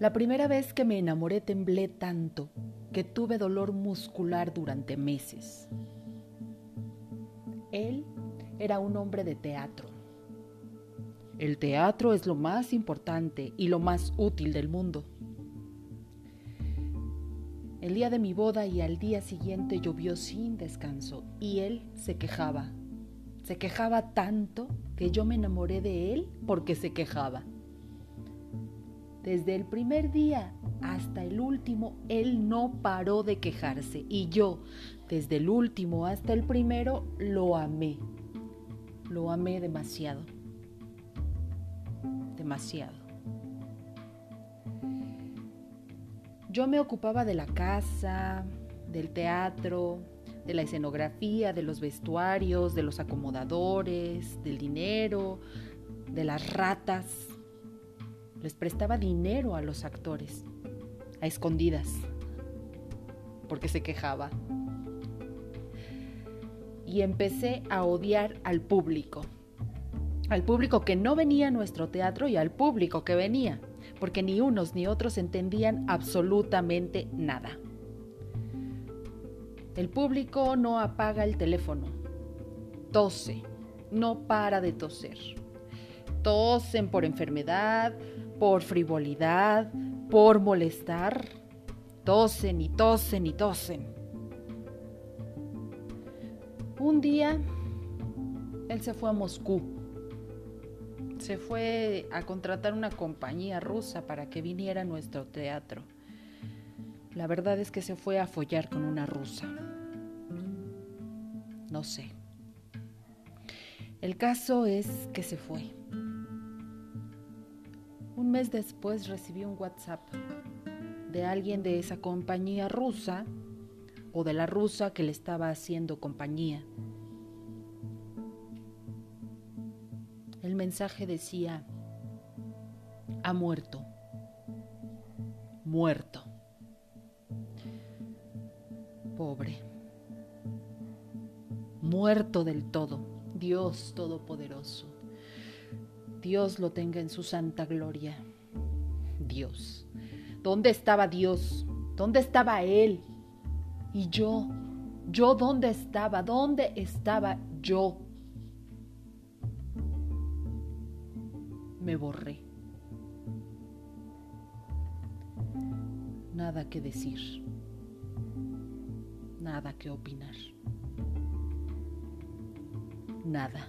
La primera vez que me enamoré temblé tanto que tuve dolor muscular durante meses. Él era un hombre de teatro. El teatro es lo más importante y lo más útil del mundo. El día de mi boda y al día siguiente llovió sin descanso y él se quejaba. Se quejaba tanto que yo me enamoré de él porque se quejaba. Desde el primer día hasta el último, él no paró de quejarse y yo, desde el último hasta el primero, lo amé. Lo amé demasiado. Demasiado. Yo me ocupaba de la casa, del teatro, de la escenografía, de los vestuarios, de los acomodadores, del dinero, de las ratas les prestaba dinero a los actores, a escondidas, porque se quejaba. Y empecé a odiar al público, al público que no venía a nuestro teatro y al público que venía, porque ni unos ni otros entendían absolutamente nada. El público no apaga el teléfono, tose, no para de toser. Tosen por enfermedad, por frivolidad, por molestar. Tosen y tosen y tosen. Un día, él se fue a Moscú. Se fue a contratar una compañía rusa para que viniera a nuestro teatro. La verdad es que se fue a follar con una rusa. No sé. El caso es que se fue. Mes después recibí un WhatsApp de alguien de esa compañía rusa o de la rusa que le estaba haciendo compañía. El mensaje decía, ha muerto, muerto. Pobre, muerto del todo, Dios Todopoderoso. Dios lo tenga en su santa gloria. Dios. ¿Dónde estaba Dios? ¿Dónde estaba Él? Y yo, yo dónde estaba? ¿Dónde estaba yo? Me borré. Nada que decir. Nada que opinar. Nada.